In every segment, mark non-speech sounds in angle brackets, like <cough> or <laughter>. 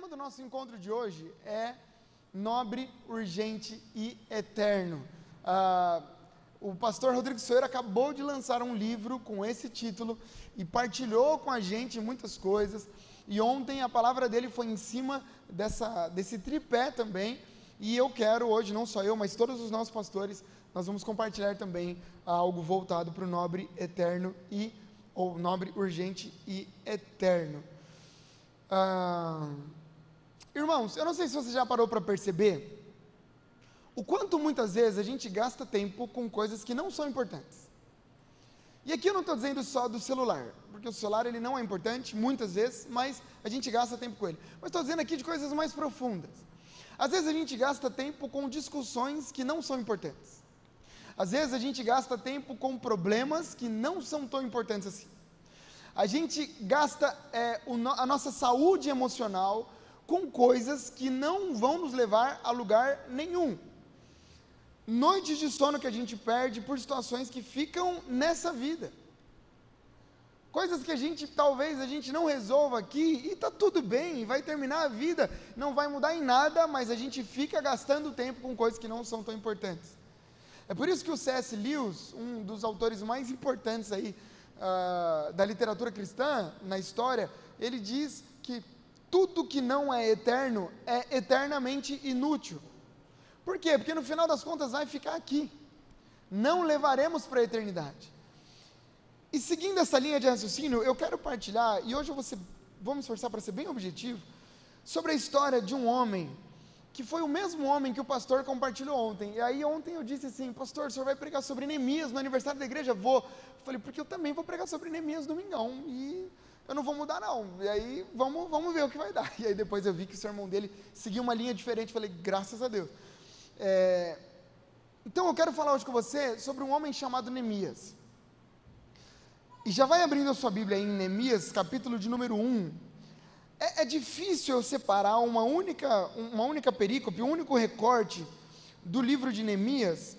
tema do nosso encontro de hoje é nobre, urgente e eterno. Ah, o pastor Rodrigo Soeira acabou de lançar um livro com esse título e partilhou com a gente muitas coisas. E ontem a palavra dele foi em cima dessa, desse tripé também. E eu quero hoje, não só eu, mas todos os nossos pastores, nós vamos compartilhar também algo voltado para o nobre eterno e ou nobre urgente e eterno. Ah, irmãos, eu não sei se você já parou para perceber o quanto muitas vezes a gente gasta tempo com coisas que não são importantes. E aqui eu não estou dizendo só do celular, porque o celular ele não é importante muitas vezes, mas a gente gasta tempo com ele. Mas estou dizendo aqui de coisas mais profundas. Às vezes a gente gasta tempo com discussões que não são importantes. Às vezes a gente gasta tempo com problemas que não são tão importantes assim. A gente gasta é, o, a nossa saúde emocional com coisas que não vão nos levar a lugar nenhum. Noites de sono que a gente perde por situações que ficam nessa vida. Coisas que a gente talvez a gente não resolva aqui e está tudo bem, vai terminar a vida, não vai mudar em nada, mas a gente fica gastando tempo com coisas que não são tão importantes. É por isso que o C.S. Lewis, um dos autores mais importantes aí uh, da literatura cristã na história, ele diz que tudo que não é eterno é eternamente inútil. Por quê? Porque no final das contas vai ficar aqui. Não levaremos para a eternidade. E seguindo essa linha de raciocínio, eu quero partilhar, e hoje eu vou, ser, vou me esforçar para ser bem objetivo, sobre a história de um homem que foi o mesmo homem que o pastor compartilhou ontem. E aí ontem eu disse assim, pastor, o senhor vai pregar sobre Neemias no aniversário da igreja? Vou. Eu falei, porque eu também vou pregar sobre Neemias domingão. E eu não vou mudar não. E aí vamos, vamos ver o que vai dar. <laughs> E aí depois eu vi que o sermão dele seguia uma linha diferente. Falei, graças a Deus. É, então eu quero falar hoje com você sobre um homem chamado Neemias. E já vai abrindo a sua Bíblia aí em Neemias, capítulo de número 1 é, é difícil eu separar uma única, uma única perícope, um único recorte do livro de Neemias,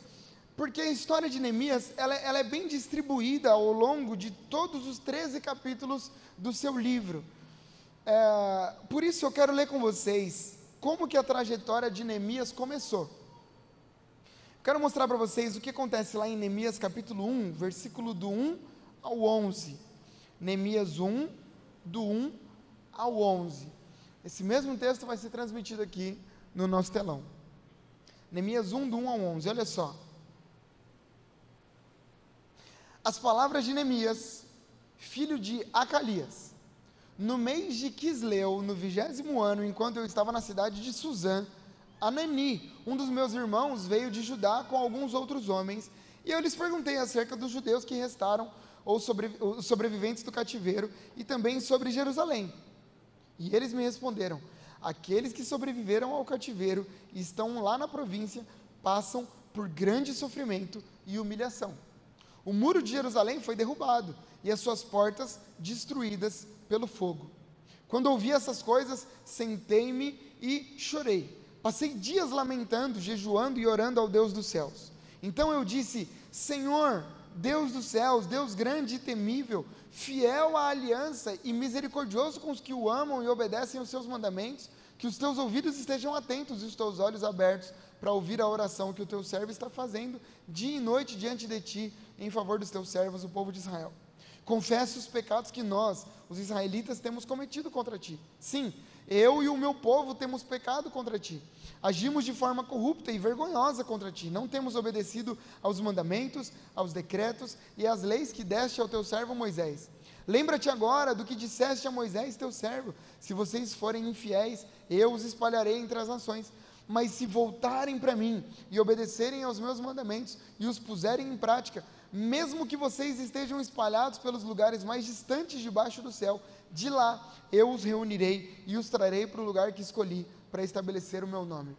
porque a história de Neemias ela, ela é bem distribuída ao longo de todos os 13 capítulos do seu livro. É, por isso eu quero ler com vocês como que a trajetória de Neemias começou. Quero mostrar para vocês o que acontece lá em Neemias capítulo 1, versículo do 1 ao 11. Neemias 1, do 1 ao 11. Esse mesmo texto vai ser transmitido aqui no nosso telão. Neemias 1, do 1 ao 11, olha só. As palavras de Neemias, filho de Acalias, no mês de Quisleu, no vigésimo ano, enquanto eu estava na cidade de Suzã, Anani, um dos meus irmãos, veio de Judá com alguns outros homens, e eu lhes perguntei acerca dos judeus que restaram, ou sobre, os sobreviventes do cativeiro, e também sobre Jerusalém. E eles me responderam: Aqueles que sobreviveram ao cativeiro e estão lá na província passam por grande sofrimento e humilhação. O muro de Jerusalém foi derrubado e as suas portas destruídas pelo fogo. Quando ouvi essas coisas, sentei-me e chorei. Passei dias lamentando, jejuando e orando ao Deus dos céus. Então eu disse: Senhor, Deus dos céus, Deus grande e temível, fiel à aliança e misericordioso com os que o amam e obedecem os seus mandamentos, que os teus ouvidos estejam atentos e os teus olhos abertos para ouvir a oração que o teu servo está fazendo dia e noite diante de ti em favor dos teus servos, o povo de Israel. Confesse os pecados que nós, os israelitas, temos cometido contra ti. Sim, eu e o meu povo temos pecado contra ti. Agimos de forma corrupta e vergonhosa contra ti. Não temos obedecido aos mandamentos, aos decretos e às leis que deste ao teu servo Moisés. Lembra-te agora do que disseste a Moisés, teu servo: se vocês forem infiéis, eu os espalharei entre as nações. Mas se voltarem para mim e obedecerem aos meus mandamentos e os puserem em prática, mesmo que vocês estejam espalhados pelos lugares mais distantes debaixo do céu, de lá eu os reunirei e os trarei para o lugar que escolhi para estabelecer o meu nome.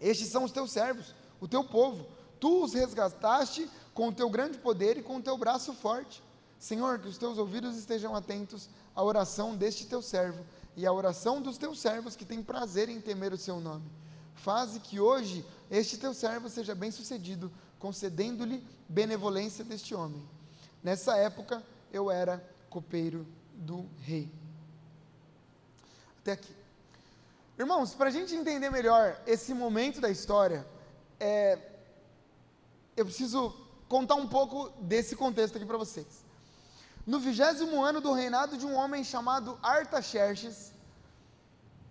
Estes são os teus servos, o teu povo. Tu os resgataste com o teu grande poder e com o teu braço forte. Senhor, que os teus ouvidos estejam atentos à oração deste teu servo e à oração dos teus servos que têm prazer em temer o seu nome. Faze que hoje este teu servo seja bem-sucedido, concedendo-lhe benevolência deste homem. Nessa época eu era copeiro do rei. Até aqui. Irmãos, para a gente entender melhor esse momento da história, é, eu preciso contar um pouco desse contexto aqui para vocês. No vigésimo ano do reinado de um homem chamado Artaxerxes,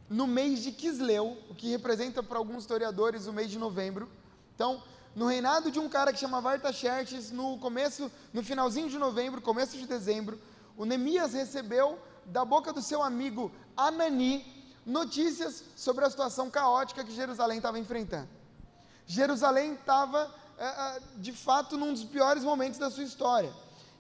no mês de Quisleu, o que representa para alguns historiadores o mês de novembro. Então, no reinado de um cara que chamava Artaxerxes, no começo, no finalzinho de novembro, começo de dezembro, o Neemias recebeu da boca do seu amigo Anani notícias sobre a situação caótica que Jerusalém estava enfrentando. Jerusalém estava, é, é, de fato, num dos piores momentos da sua história.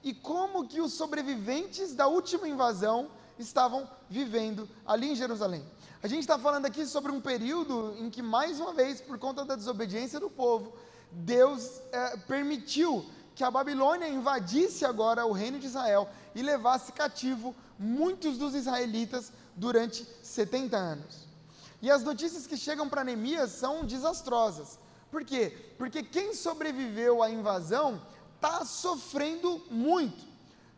E como que os sobreviventes da última invasão estavam vivendo ali em Jerusalém. A gente está falando aqui sobre um período em que, mais uma vez, por conta da desobediência do povo, Deus é, permitiu que a Babilônia invadisse agora o reino de Israel e levasse cativo muitos dos israelitas durante 70 anos. E as notícias que chegam para Neemias são desastrosas. Por quê? Porque quem sobreviveu à invasão está sofrendo muito,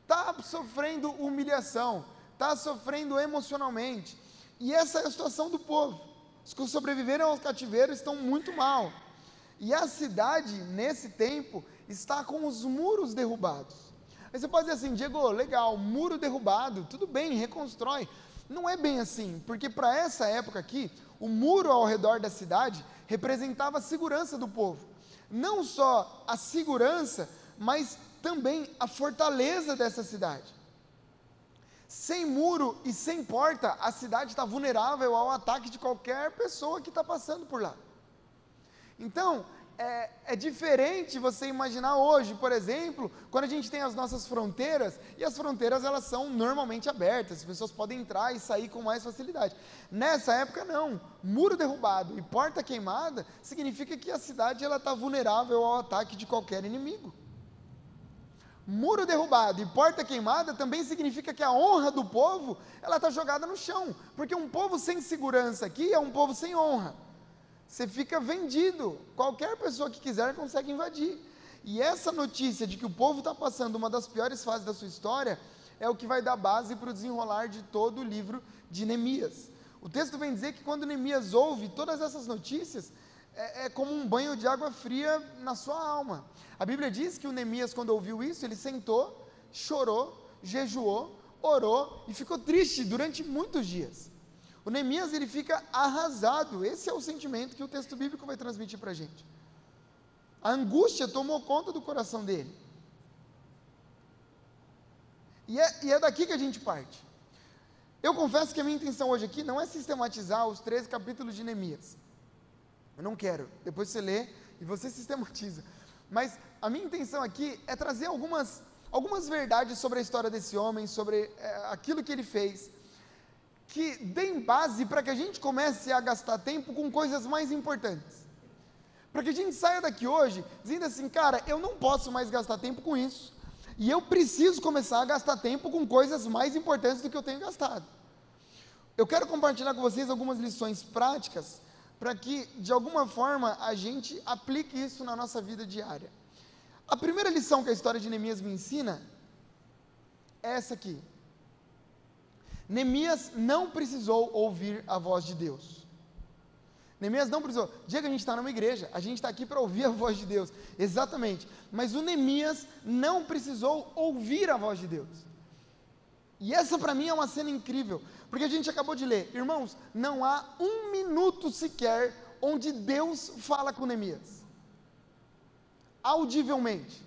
está sofrendo humilhação, está sofrendo emocionalmente. E essa é a situação do povo. Os que sobreviveram ao cativeiro estão muito mal. E a cidade, nesse tempo, está com os muros derrubados. Aí você pode dizer assim, Diego, legal, muro derrubado, tudo bem, reconstrói. Não é bem assim, porque para essa época aqui, o muro ao redor da cidade representava a segurança do povo. Não só a segurança, mas também a fortaleza dessa cidade. Sem muro e sem porta, a cidade está vulnerável ao ataque de qualquer pessoa que está passando por lá. Então, é, é, diferente você imaginar hoje, por exemplo, quando a gente tem as nossas fronteiras, e as fronteiras elas são normalmente abertas, as pessoas podem entrar e sair com mais facilidade. Nessa época não, muro derrubado e porta queimada significa que a cidade ela está vulnerável ao ataque de qualquer inimigo. Muro derrubado e porta queimada também significa que a honra do povo ela está jogada no chão, porque um povo sem segurança aqui é um povo sem honra você fica vendido. Qualquer pessoa que quiser consegue invadir. E essa notícia de que o povo está passando uma das piores fases da sua história é o que vai dar base para o desenrolar de todo o livro de Neemias. O texto vem dizer que quando Neemias ouve todas essas notícias, é, é, como um banho de água fria na sua alma. A Bíblia diz que o Neemias, quando ouviu isso, ele sentou, chorou, jejuou, orou e ficou triste durante muitos dias. O Neemias ele fica arrasado. Esse é o sentimento que o texto bíblico vai transmitir para a gente. A angústia tomou conta do coração dele. E é, e é daqui que a gente parte. Eu confesso que a minha intenção hoje aqui não é sistematizar os 13 capítulos de Neemias. Eu não quero. Depois você lê e você <laughs> sistematiza. Mas a minha intenção aqui é trazer algumas, algumas verdades sobre a história desse homem, sobre é, aquilo que ele fez que deem base para que a gente comece a gastar tempo com coisas mais importantes. Para que a gente saia daqui hoje dizendo assim, cara, eu não posso mais gastar tempo com isso. E eu preciso começar a gastar tempo com coisas mais importantes do que eu tenho gastado. Eu quero compartilhar com vocês algumas lições práticas para que, de alguma forma, a gente aplique isso na nossa vida diária. A primeira lição que a história de Neemias me ensina é essa aqui. Neemias não precisou ouvir a voz de Deus. Neemias não precisou. Diga, a gente está numa igreja, a gente está aqui para ouvir a voz de Deus. Exatamente. Mas o Neemias não precisou ouvir a voz de Deus. E essa para mim é uma cena incrível, porque a gente acabou de ler, irmãos, não há um minuto sequer onde Deus fala com Neemias, audivelmente.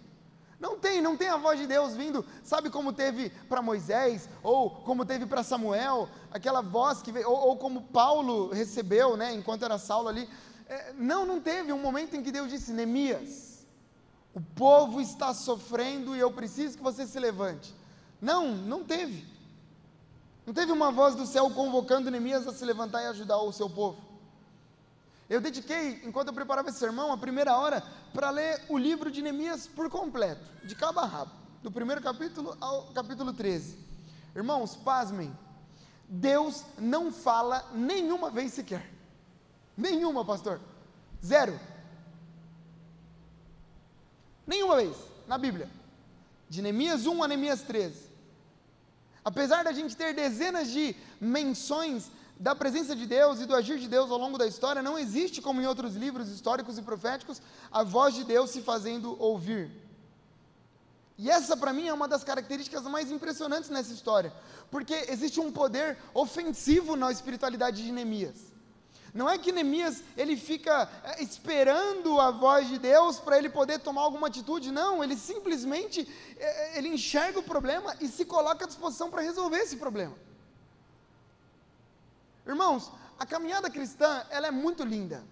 Não tem, não tem a voz de Deus vindo, sabe como teve para Moisés, ou como teve para Samuel, aquela voz que veio, ou, ou, como Paulo recebeu, né, enquanto era Saulo ali. É, não, não teve um momento em que Deus disse: Neemias, o povo está sofrendo e eu preciso que você se levante. Não, não teve. Não teve uma voz do céu convocando Neemias a se levantar e ajudar o seu povo. Eu dediquei, enquanto eu preparava esse sermão, a primeira hora para ler o livro de Neemias por completo, de cabo a rabo, do primeiro capítulo ao capítulo 13. Irmãos, pasmem, Deus não fala nenhuma vez sequer. Nenhuma, pastor. Zero. Nenhuma vez na Bíblia. De Neemias 1 a Neemias 13. Apesar da gente ter dezenas de menções da presença de Deus e do agir de Deus ao longo da história, não existe, como em outros livros históricos e proféticos, a voz de Deus se fazendo ouvir. E essa, para mim, é uma das características mais impressionantes nessa história, porque existe um poder ofensivo na espiritualidade de Neemias. Não é que Neemias ele fica é, esperando a voz de Deus para ele poder tomar alguma atitude, não, ele simplesmente é, é, ele enxerga o problema e se coloca à disposição para resolver esse problema. Irmãos, a caminhada cristã, ela é muito linda.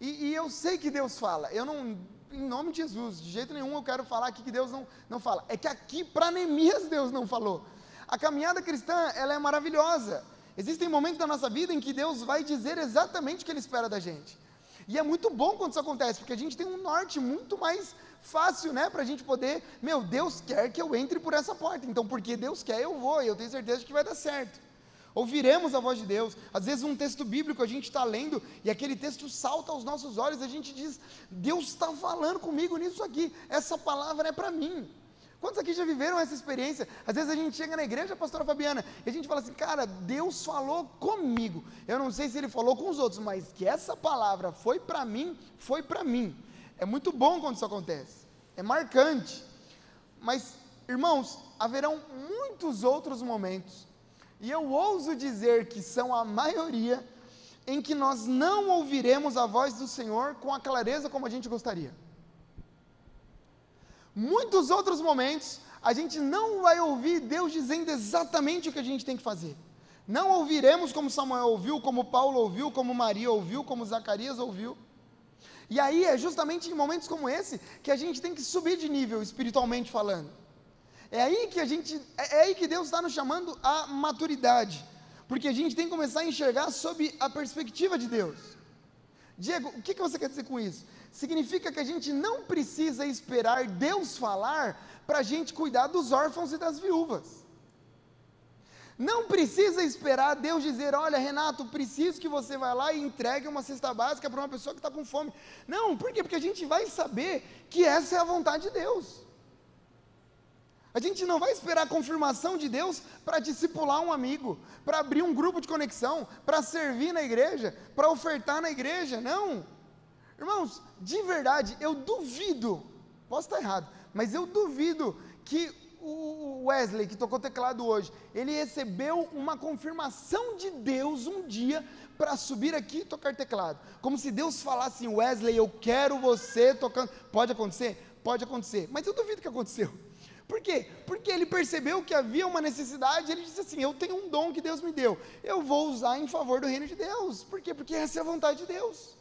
E, e, eu sei que Deus fala. Eu não, em nome de Jesus, de jeito nenhum eu quero falar aqui que Deus não, não fala. É que aqui, para Neemias, Deus não falou. A caminhada cristã, ela é maravilhosa. Existem momentos da nossa vida em que Deus vai dizer exatamente o que Ele espera da gente. E é muito bom quando isso acontece, porque a gente tem um norte muito mais fácil, né, para a gente poder, meu, Deus quer que eu entre por essa porta, então porque Deus quer eu vou, e eu tenho certeza que vai dar certo. Ouviremos a voz de Deus. Às vezes, um texto bíblico a gente está lendo e aquele texto salta aos nossos olhos. A gente diz: Deus está falando comigo nisso aqui. Essa palavra é para mim. Quantos aqui já viveram essa experiência? Às vezes a gente chega na igreja, pastora Fabiana, e a gente fala assim: Cara, Deus falou comigo. Eu não sei se ele falou com os outros, mas que essa palavra foi para mim, foi para mim. É muito bom quando isso acontece. É marcante. Mas, irmãos, haverão muitos outros momentos e eu ouso dizer que são a maioria em que nós não ouviremos a voz do Senhor com a clareza como a gente gostaria. Muitos outros momentos, a gente não vai ouvir Deus dizendo exatamente o que a gente tem que fazer. Não ouviremos como Samuel ouviu, como Paulo ouviu, como Maria ouviu, como Zacarias ouviu. E aí é justamente em momentos como esse que a gente tem que subir de nível espiritualmente falando. É aí que a gente, é, é aí que Deus está nos chamando à maturidade, porque a gente tem que começar a enxergar sob a perspectiva de Deus. Diego, o que, que você quer dizer com isso? Significa que a gente não precisa esperar Deus falar para a gente cuidar dos órfãos e das viúvas. Não precisa esperar Deus dizer: Olha, Renato, preciso que você vá lá e entregue uma cesta básica para uma pessoa que está com fome. Não, por quê? Porque a gente vai saber que essa é a vontade de Deus. A gente não vai esperar a confirmação de Deus para discipular um amigo, para abrir um grupo de conexão, para servir na igreja, para ofertar na igreja, não. Irmãos, de verdade, eu duvido, posso estar errado, mas eu duvido que o Wesley, que tocou teclado hoje, ele recebeu uma confirmação de Deus um dia para subir aqui e tocar teclado. Como se Deus falasse, Wesley, eu quero você tocando. Pode acontecer? Pode acontecer, mas eu duvido que aconteceu. Por quê? Porque ele percebeu que havia uma necessidade, ele disse assim: Eu tenho um dom que Deus me deu, eu vou usar em favor do reino de Deus. Por quê? Porque essa é a vontade de Deus.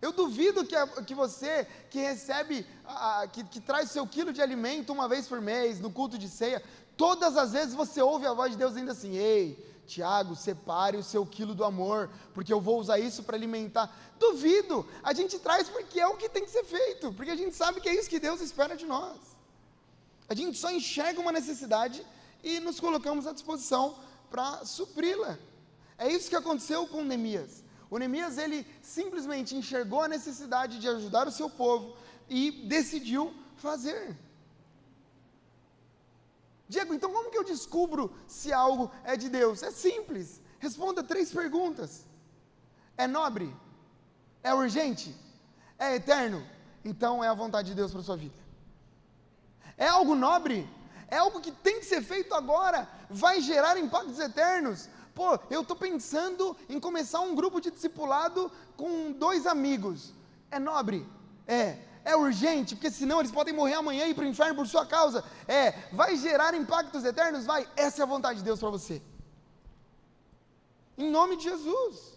Eu duvido que, que você que recebe, a, que, que traz seu quilo de alimento uma vez por mês, no culto de ceia, todas as vezes você ouve a voz de Deus ainda assim: Ei, Tiago, separe o seu quilo do amor, porque eu vou usar isso para alimentar. Duvido, a gente traz porque é o que tem que ser feito, porque a gente sabe que é isso que Deus espera de nós. A gente só enxerga uma necessidade e nos colocamos à disposição para supri-la. É isso que aconteceu com Neemias. O Neemias, ele simplesmente enxergou a necessidade de ajudar o seu povo e decidiu fazer. Diego, então como que eu descubro se algo é de Deus? É simples. Responda três perguntas: É nobre? É urgente? É eterno? Então é a vontade de Deus para sua vida. É algo nobre? É algo que tem que ser feito agora? Vai gerar impactos eternos? Pô, eu estou pensando em começar um grupo de discipulado com dois amigos. É nobre? É é urgente, porque senão eles podem morrer amanhã e ir para o inferno por sua causa. É, vai gerar impactos eternos? Vai, essa é a vontade de Deus para você. Em nome de Jesus.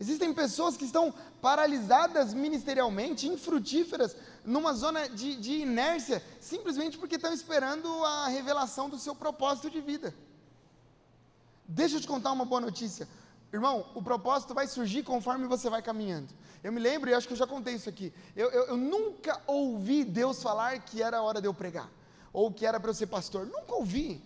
Existem pessoas que estão paralisadas ministerialmente, infrutíferas, numa zona de, de inércia, simplesmente porque estão esperando a revelação do seu propósito de vida. Deixa eu te contar uma boa notícia. Irmão, o propósito vai surgir conforme você vai caminhando. Eu me lembro, e acho que eu já contei isso aqui. Eu, eu, eu nunca ouvi Deus falar que era a hora de eu pregar, ou que era para eu ser pastor. Nunca ouvi.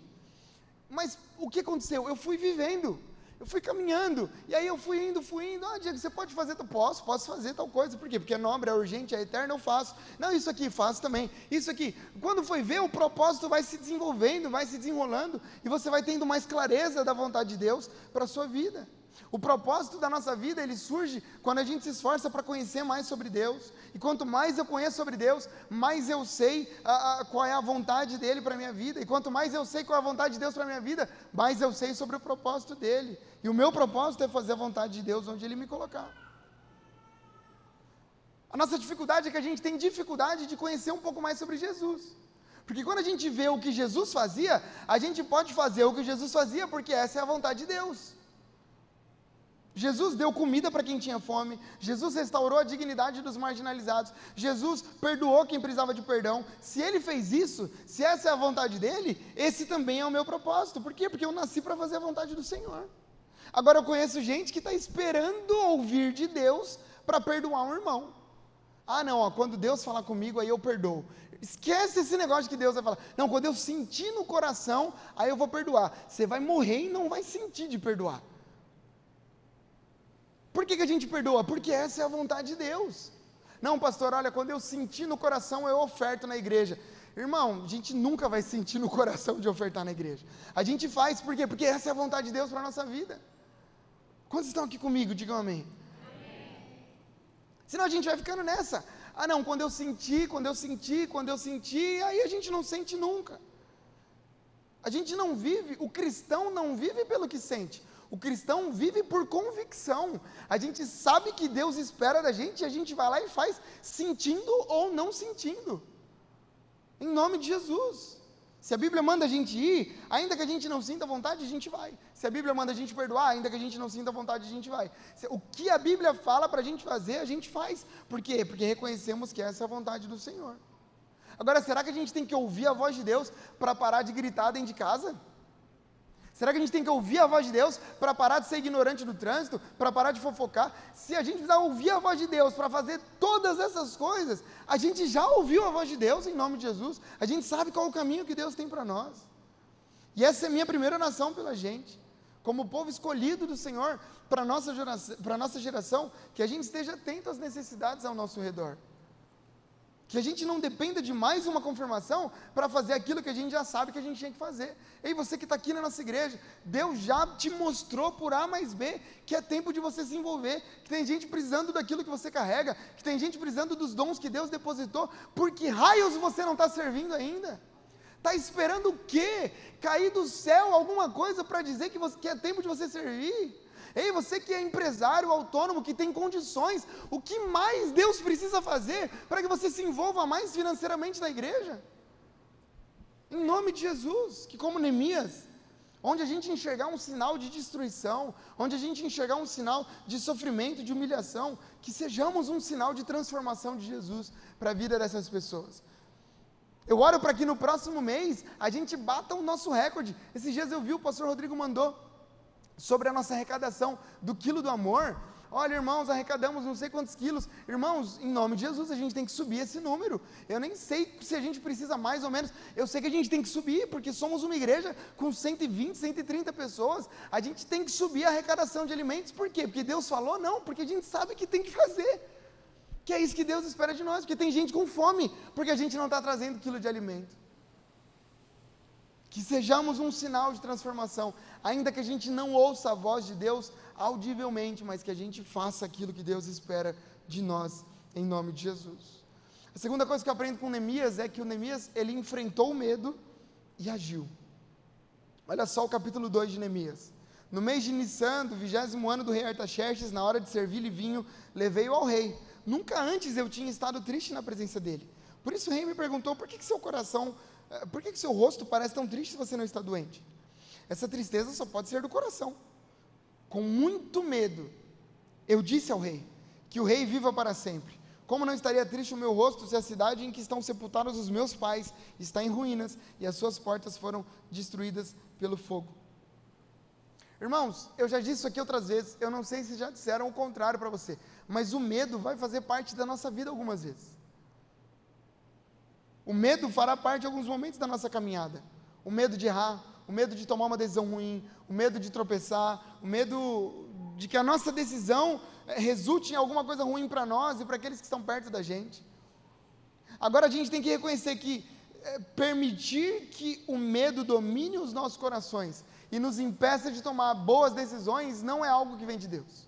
Mas o que aconteceu? Eu fui vivendo. Eu fui caminhando, e aí eu fui indo, fui indo. Ah, Diego, você pode fazer? Posso, posso fazer tal coisa. Por quê? Porque é nobre, é urgente, é eterno, eu faço. Não, isso aqui, faço também. Isso aqui. Quando foi ver, o propósito vai se desenvolvendo, vai se desenrolando, e você vai tendo mais clareza da vontade de Deus para a sua vida. O propósito da nossa vida, ele surge quando a gente se esforça para conhecer mais sobre Deus. E quanto mais eu conheço sobre Deus, mais eu sei a, a, qual é a vontade dele para a minha vida. E quanto mais eu sei qual é a vontade de Deus para a minha vida, mais eu sei sobre o propósito dele. E o meu propósito é fazer a vontade de Deus onde ele me colocar. A nossa dificuldade é que a gente tem dificuldade de conhecer um pouco mais sobre Jesus. Porque quando a gente vê o que Jesus fazia, a gente pode fazer o que Jesus fazia porque essa é a vontade de Deus. Jesus deu comida para quem tinha fome, Jesus restaurou a dignidade dos marginalizados, Jesus perdoou quem precisava de perdão. Se ele fez isso, se essa é a vontade dele, esse também é o meu propósito. Por quê? Porque eu nasci para fazer a vontade do Senhor. Agora eu conheço gente que está esperando ouvir de Deus para perdoar um irmão. Ah, não, ó, quando Deus falar comigo, aí eu perdoo. Esquece esse negócio que Deus vai falar. Não, quando eu sentir no coração, aí eu vou perdoar. Você vai morrer e não vai sentir de perdoar. Por que, que a gente perdoa? Porque essa é a vontade de Deus. Não, pastor, olha, quando eu sentir no coração, eu oferto na igreja. Irmão, a gente nunca vai sentir no <laughs> coração de ofertar na igreja. A gente faz, por quê? Porque essa é a vontade de Deus para a nossa vida. Quantos estão aqui comigo? Digam amém. amém. Senão a gente vai ficando nessa. Ah, não, quando eu sentir, quando eu sentir, quando eu sentir, aí a gente não sente nunca. A gente não vive, o cristão não vive pelo que sente. O cristão vive por convicção. A gente sabe que Deus espera da gente e a gente vai lá e faz, sentindo ou não sentindo. Em nome de Jesus. Se a Bíblia manda a gente ir, ainda que a gente não sinta vontade, a gente vai. Se a Bíblia manda a gente perdoar, ainda que a gente não sinta vontade, a gente vai. O que a Bíblia fala para a gente fazer, a gente faz. Por quê? Porque reconhecemos que essa é a vontade do Senhor. Agora, será que a gente tem que ouvir a voz de Deus para parar de gritar dentro de casa? Será que a gente tem que ouvir a voz de Deus para parar de ser ignorante do trânsito, para parar de fofocar? Se a gente precisar ouvir a voz de Deus para fazer todas essas coisas, a gente já ouviu a voz de Deus em nome de Jesus, a gente sabe qual é o caminho que Deus tem para nós. E essa é a minha primeira nação pela gente, como povo escolhido do Senhor para a nossa, nossa geração, que a gente esteja atento às necessidades ao nosso redor. Que a gente não dependa de mais uma confirmação para fazer aquilo que a gente já sabe que a gente tinha que fazer. Ei, você que está aqui na nossa igreja, Deus já te mostrou por A mais B que é tempo de você se envolver, que tem gente precisando daquilo que você carrega, que tem gente precisando dos dons que Deus depositou, por que raios você não está servindo ainda? Está esperando o quê? Cair do céu alguma coisa para dizer que, você, que é tempo de você servir? Ei, você que é empresário autônomo, que tem condições, o que mais Deus precisa fazer para que você se envolva mais financeiramente na igreja? Em nome de Jesus, que como Neemias, onde a gente enxergar um sinal de destruição, onde a gente enxergar um sinal de sofrimento, de humilhação, que sejamos um sinal de transformação de Jesus para a vida dessas pessoas. Eu oro para que no próximo mês a gente bata o nosso recorde. Esses dias eu vi o pastor Rodrigo mandou sobre a nossa arrecadação do quilo do amor. Olha, irmãos, arrecadamos não sei quantos quilos. Irmãos, em nome de Jesus, a gente tem que subir esse número. Eu nem sei se a gente precisa mais ou menos. Eu sei que a gente tem que subir, porque somos uma igreja com 120, 130 pessoas. A gente tem que subir a arrecadação de alimentos. Por quê? Porque Deus falou? Não, porque a gente sabe que tem que fazer. Que é isso que Deus espera de nós. Porque tem gente com fome, porque a gente não está trazendo quilo de alimento. Que sejamos um sinal de transformação, ainda que a gente não ouça a voz de Deus audivelmente, mas que a gente faça aquilo que Deus espera de nós, em nome de Jesus. A segunda coisa que eu aprendo com Neemias é que o Neemias, ele enfrentou o medo e agiu. Olha só o capítulo 2 de Neemias. No mês de Nissan, do vigésimo ano do rei Artaxerxes, na hora de servir-lhe vinho, levei-o ao rei. Nunca antes eu tinha estado triste na presença dele. Por isso o rei me perguntou, por que, que seu coração por que, que seu rosto parece tão triste se você não está doente? Essa tristeza só pode ser do coração. Com muito medo, eu disse ao rei: Que o rei viva para sempre. Como não estaria triste o meu rosto se a cidade em que estão sepultados os meus pais está em ruínas e as suas portas foram destruídas pelo fogo? Irmãos, eu já disse isso aqui outras vezes, eu não sei se já disseram o contrário para você, mas o medo vai fazer parte da nossa vida algumas vezes. O medo fará parte de alguns momentos da nossa caminhada. O medo de errar, o medo de tomar uma decisão ruim, o medo de tropeçar, o medo de que a nossa decisão eh, resulte em alguma coisa ruim para nós e para aqueles que estão perto da gente. Agora a gente tem que reconhecer que é, permitir que o medo domine os nossos corações e nos impeça de tomar boas decisões não é algo que vem de Deus.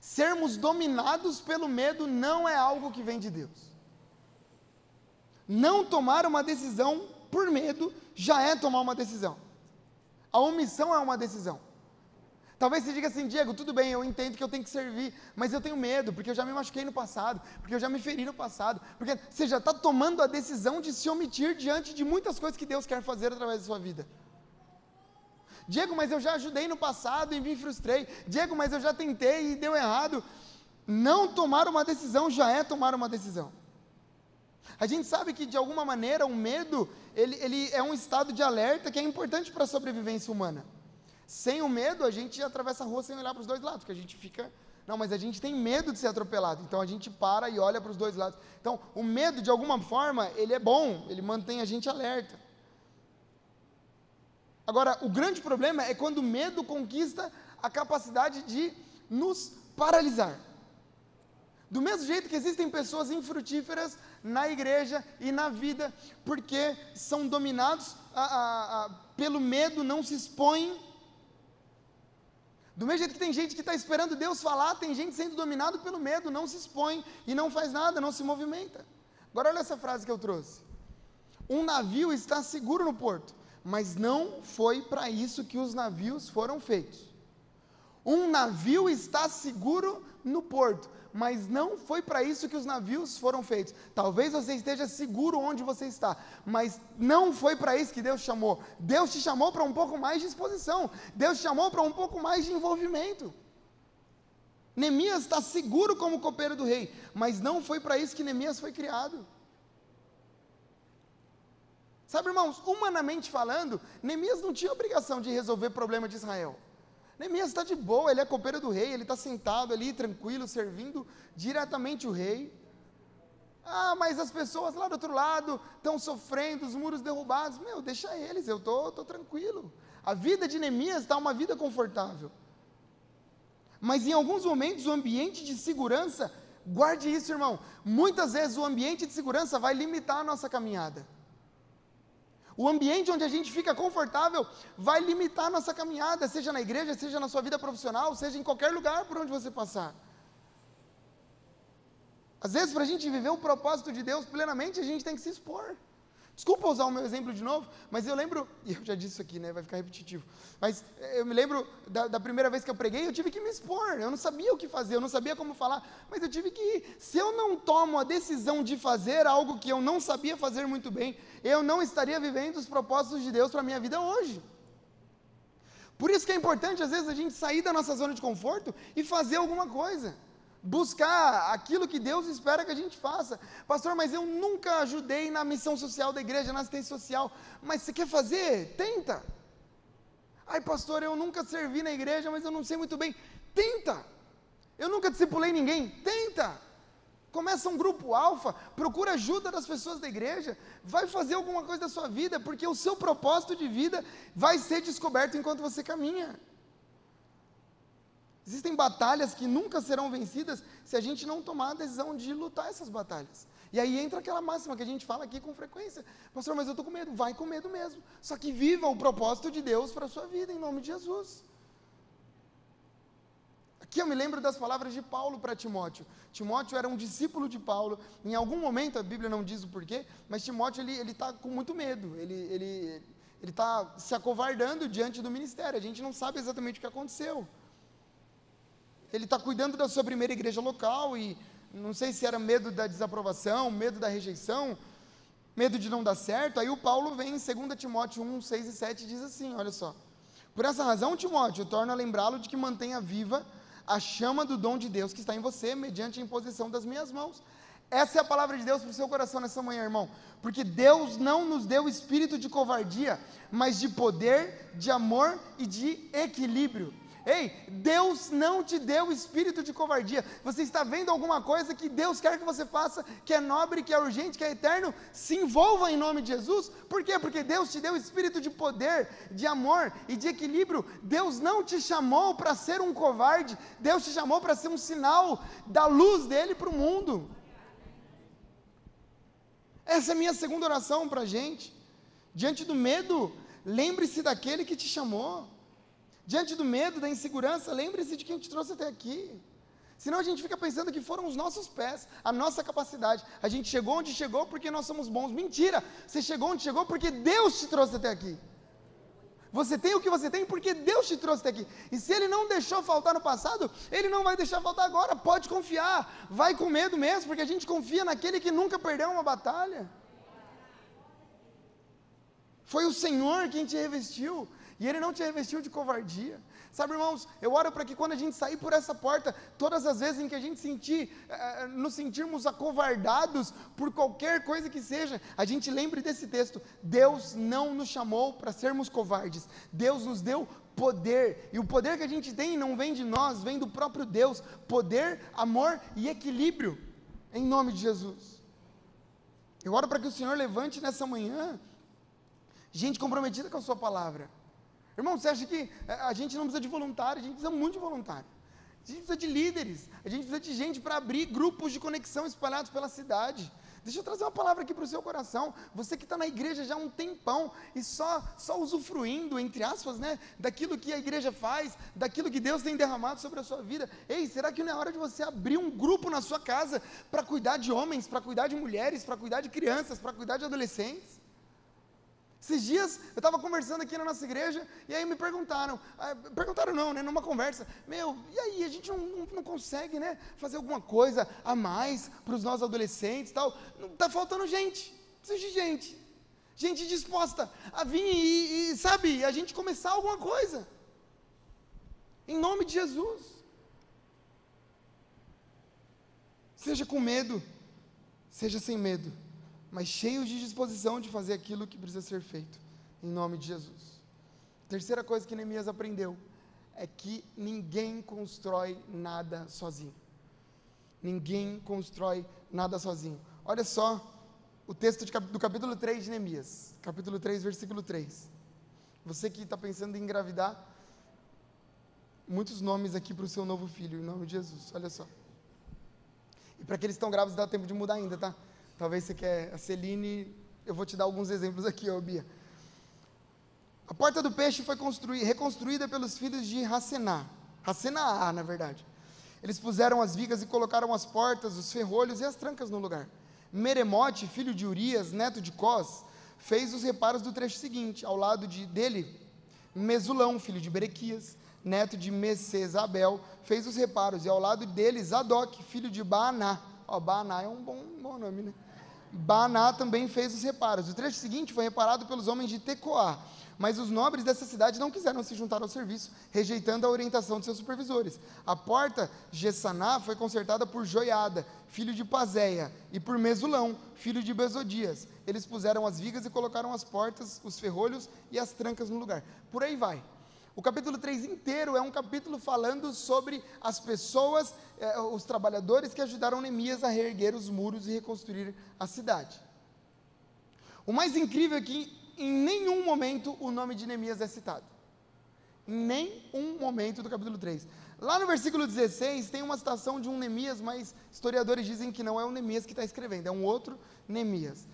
Sermos dominados pelo medo não é algo que vem de Deus. Não tomar uma decisão por medo já é tomar uma decisão. A omissão é uma decisão. Talvez você diga assim, Diego, tudo bem, eu entendo que eu tenho que servir, mas eu tenho medo, porque eu já me machuquei no passado, porque eu já me feri no passado, porque você já está tomando a decisão de se omitir diante de muitas coisas que Deus quer fazer através da sua vida. Diego, mas eu já ajudei no passado e me frustrei. Diego, mas eu já tentei e deu errado. Não tomar uma decisão já é tomar uma decisão. A gente sabe que de alguma maneira o medo ele, ele é um estado de alerta que é importante para a sobrevivência humana. Sem o medo, a gente atravessa a rua sem olhar para os dois lados, porque a gente fica. Não, mas a gente tem medo de ser atropelado, então a gente para e olha para os dois lados. Então, o medo, de alguma forma, ele é bom, ele mantém a gente alerta. Agora, o grande problema é quando o medo conquista a capacidade de nos paralisar. Do mesmo jeito que existem pessoas infrutíferas na igreja e na vida, porque são dominados a, a, a, pelo medo, não se expõem do mesmo jeito que tem gente que está esperando Deus falar, tem gente sendo dominado pelo medo, não se expõe e não faz nada, não se movimenta. Agora olha essa frase que eu trouxe. Um navio está seguro no porto, mas não foi para isso que os navios foram feitos. Um navio está seguro no porto, mas não foi para isso que os navios foram feitos. Talvez você esteja seguro onde você está, mas não foi para isso que Deus chamou. Deus te chamou para um pouco mais de exposição, Deus te chamou para um pouco mais de envolvimento. Neemias está seguro como copeiro do rei, mas não foi para isso que Neemias foi criado. Sabe, irmãos, humanamente falando, Neemias não tinha obrigação de resolver o problema de Israel. Neemias está de boa, ele é copeiro do rei, ele está sentado ali, tranquilo, servindo diretamente o rei. Ah, mas as pessoas lá do outro lado estão sofrendo, os muros derrubados. Meu, deixa eles, eu estou tô, tô tranquilo. A vida de Neemias está uma vida confortável. Mas em alguns momentos o ambiente de segurança, guarde isso, irmão. Muitas vezes o ambiente de segurança vai limitar a nossa caminhada. O ambiente onde a gente fica confortável vai limitar a nossa caminhada, seja na igreja, seja na sua vida profissional, seja em qualquer lugar por onde você passar. Às vezes, para a gente viver o propósito de Deus plenamente, a gente tem que se expor. Desculpa usar o meu exemplo de novo, mas eu lembro, <laughs> e eu já disse isso aqui, né? Vai ficar repetitivo. Mas eh, eu me lembro da, da, primeira vez que eu preguei, eu tive que me expor. Eu não sabia o que fazer, eu não sabia como falar, mas eu tive que ir. Se eu não tomo a decisão de fazer algo que eu não sabia fazer muito bem, eu não estaria vivendo os propósitos de Deus para a minha vida hoje. Por isso que é importante, às vezes, a gente sair da nossa zona de conforto e fazer alguma coisa buscar aquilo que Deus espera que a gente faça. Pastor, mas eu nunca ajudei na missão social da igreja, na assistência social. Mas você quer fazer? Tenta. Ai, pastor, eu nunca servi na igreja, mas eu não sei muito bem. Tenta. Eu nunca discipulei ninguém. Tenta. Começa um grupo alfa, procura ajuda das pessoas da igreja, vai fazer alguma coisa da sua vida, porque o seu propósito de vida vai ser descoberto enquanto você caminha. Existem batalhas que nunca serão vencidas se a gente não tomar a decisão de lutar essas batalhas. E aí entra aquela máxima que a gente fala aqui com frequência: Pastor, mas eu estou com medo. Vai com medo mesmo. Só que viva o propósito de Deus para a sua vida, em nome de Jesus. Aqui eu me lembro das palavras de Paulo para Timóteo. Timóteo era um discípulo de Paulo. Em algum momento, a Bíblia não diz o porquê, mas Timóteo ele está com muito medo. Ele ele ele está se acovardando diante do ministério. A gente não sabe exatamente o que aconteceu ele está cuidando da sua primeira igreja local e não sei se era medo da desaprovação, medo da rejeição, medo de não dar certo. Aí o Paulo vem em 2 Timóteo 1, 6 e 7 e diz assim: olha só. Por essa razão, Timóteo, torna a lembrá-lo de que mantenha viva a chama do dom de Deus que está em você, mediante a imposição das minhas mãos. Essa é a palavra de Deus para o seu coração nessa manhã, irmão. Porque Deus não nos deu espírito de covardia, mas de poder, de amor e de equilíbrio. Ei, Deus não te deu espírito de covardia. Você está vendo alguma coisa que Deus quer que você faça, que é nobre, que é urgente, que é eterno? Se envolva em nome de Jesus. Por quê? Porque Deus te deu espírito de poder, de amor e de equilíbrio. Deus não te chamou para ser um covarde. Deus te chamou para ser um sinal da luz dele para o mundo. Essa é a minha segunda oração para a gente. Diante do medo, lembre-se daquele que te chamou. Diante do medo, da insegurança, lembre-se de quem te trouxe até aqui. Senão a gente fica pensando que foram os nossos pés, a nossa capacidade. A gente chegou onde chegou porque nós somos bons. Mentira! Você chegou onde chegou porque Deus te trouxe até aqui. Você tem o que você tem porque Deus te trouxe até aqui. E se Ele não deixou faltar no passado, Ele não vai deixar faltar agora. Pode confiar. Vai com medo mesmo, porque a gente confia naquele que nunca perdeu uma batalha. Foi o Senhor quem te revestiu. E Ele não te revestiu de covardia. Sabe, irmãos, eu oro para que quando a gente sair por essa porta, todas as vezes em que a gente sentir, eh, nos sentirmos acovardados por qualquer coisa que seja, a gente lembre desse texto. Deus não nos chamou para sermos covardes. Deus nos deu poder. E o poder que a gente tem não vem de nós, vem do próprio Deus. Poder, amor e equilíbrio. Em nome de Jesus. Eu oro para que o Senhor levante nessa manhã gente comprometida com a Sua palavra Irmão, você acha que é, a gente não precisa de voluntário? A gente precisa muito de voluntário. A gente precisa de líderes. A gente precisa de gente para abrir grupos de conexão espalhados pela cidade. Deixa eu trazer uma palavra aqui para o seu coração. Você que está na igreja já há um tempão e só, só usufruindo, entre aspas, né, daquilo que a igreja faz, daquilo que Deus tem derramado sobre a sua vida. Ei, será que não é hora de você abrir um grupo na sua casa para cuidar de homens, para cuidar de mulheres, para cuidar de crianças, para cuidar de adolescentes? Esses dias eu estava conversando aqui na nossa igreja e aí me perguntaram, ah, perguntaram não, né, numa conversa, meu, e aí, a gente não, não, não consegue, né, fazer alguma coisa a mais para os nossos adolescentes tal, está faltando gente, precisa de gente, gente disposta a vir e, e, sabe, a gente começar alguma coisa, em nome de Jesus, seja com medo, seja sem medo, mas cheios de disposição de fazer aquilo que precisa ser feito, em nome de Jesus. Terceira coisa que Neemias aprendeu é que ninguém constrói nada sozinho. Ninguém constrói nada sozinho. Olha só o texto de, do capítulo 3 de Neemias, capítulo 3, versículo 3. Você que está pensando em engravidar, muitos nomes aqui para o seu novo filho, em nome de Jesus, olha só. E para aqueles que estão grávidos, dá tempo de mudar ainda, tá? Talvez você quer a Celine, eu vou te dar alguns exemplos aqui, ó, Bia. A porta do peixe foi reconstruída pelos filhos de Hassená. Hassená, na verdade. Eles puseram as vigas e colocaram as portas, os ferrolhos e as trancas no lugar. Meremote, filho de Urias, neto de Cós, fez os reparos do trecho seguinte. Ao lado de, dele, Mesulão, filho de Berequias, neto de Messesabel, fez os reparos. E ao lado dele, Zadok, filho de Baaná. Ó, Baaná é um bom, bom nome, né? Baná também fez os reparos. O trecho seguinte foi reparado pelos homens de Tecoá, mas os nobres dessa cidade não quiseram se juntar ao serviço, rejeitando a orientação de seus supervisores. A porta Gessaná foi consertada por Joiada, filho de Pazéia, e por Mesulão, filho de Bezodias. Eles puseram as vigas e colocaram as portas, os ferrolhos e as trancas no lugar. Por aí vai. O capítulo 3 inteiro é um capítulo falando sobre as pessoas, eh, os trabalhadores que ajudaram Neemias a reerguer os muros e reconstruir a cidade. O mais incrível é que em nenhum momento o nome de Neemias é citado. Em nenhum momento do capítulo 3. Lá no versículo 16 tem uma citação de um Neemias, mas historiadores dizem que não é o Neemias que está escrevendo, é um outro Neemias.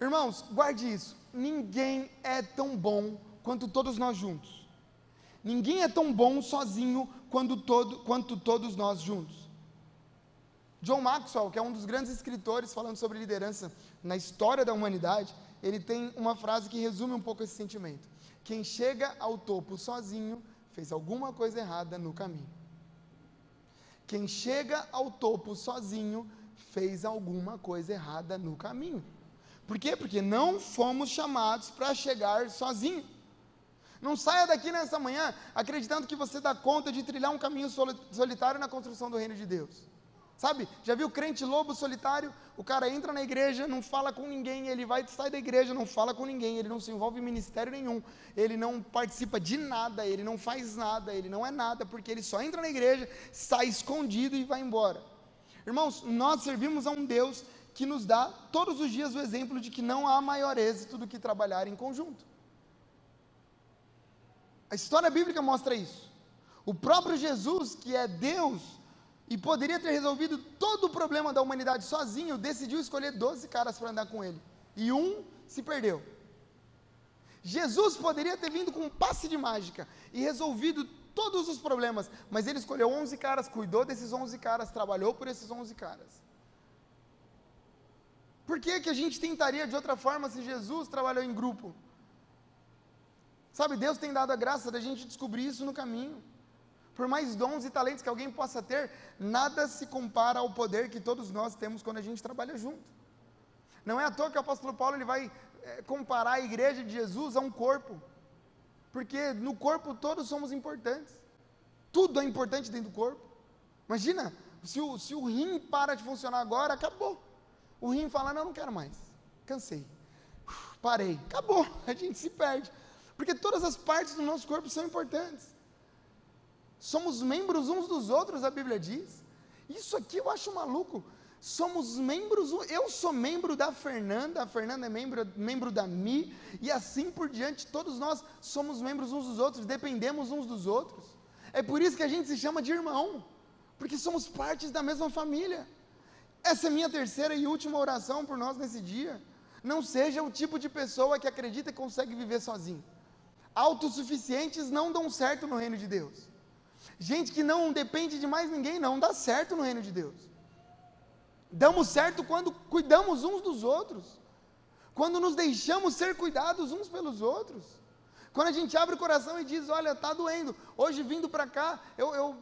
Irmãos, guarde isso. Ninguém é tão bom quanto todos nós juntos. Ninguém é tão bom sozinho quanto, todo, quanto todos nós juntos. John Maxwell, que é um dos grandes escritores falando sobre liderança na história da humanidade, ele tem uma frase que resume um pouco esse sentimento. Quem chega ao topo sozinho fez alguma coisa errada no caminho. Quem chega ao topo sozinho fez alguma coisa errada no caminho. Por quê? Porque não fomos chamados para chegar sozinho. Não saia daqui nessa manhã acreditando que você dá conta de trilhar um caminho solitário na construção do reino de Deus. Sabe? Já viu crente lobo solitário? O cara entra na igreja, não fala com ninguém, ele vai sair da igreja, não fala com ninguém, ele não se envolve em ministério nenhum, ele não participa de nada, ele não faz nada, ele não é nada, porque ele só entra na igreja, sai escondido e vai embora. Irmãos, nós servimos a um Deus que nos dá todos os dias o exemplo de que não há maior êxito do que trabalhar em conjunto. A história bíblica mostra isso. O próprio Jesus, que é Deus, e poderia ter resolvido todo o problema da humanidade sozinho, decidiu escolher 12 caras para andar com ele. E um se perdeu. Jesus poderia ter vindo com um passe de mágica e resolvido todos os problemas, mas ele escolheu 11 caras, cuidou desses 11 caras, trabalhou por esses 11 caras. Por que, que a gente tentaria de outra forma se Jesus trabalhou em grupo? Sabe, Deus tem dado a graça da gente descobrir isso no caminho. Por mais dons e talentos que alguém possa ter, nada se compara ao poder que todos nós temos quando a gente trabalha junto. Não é à toa que o apóstolo Paulo ele vai é, comparar a igreja de Jesus a um corpo, porque no corpo todos somos importantes, tudo é importante dentro do corpo. Imagina, se o, se o rim para de funcionar agora, acabou. O rim fala: Não, não quero mais, cansei, parei, acabou, <laughs> a gente se perde, porque todas as partes do nosso corpo são importantes. Somos membros uns dos outros, a Bíblia diz. Isso aqui eu acho maluco. Somos membros, eu sou membro da Fernanda, a Fernanda é membro, membro da Mi, e assim por diante, todos nós somos membros uns dos outros, dependemos uns dos outros. É por isso que a gente se chama de irmão, porque somos partes da mesma família. Essa é minha terceira e última oração por nós nesse dia. Não seja o tipo de pessoa que acredita que consegue viver sozinho. Autossuficientes não dão certo no reino de Deus. Gente que não depende de mais ninguém, não dá certo no reino de Deus. Damos certo quando cuidamos uns dos outros, quando nos deixamos ser cuidados uns pelos outros, quando a gente abre o coração e diz: Olha, está doendo. Hoje, vindo para cá, eu, eu,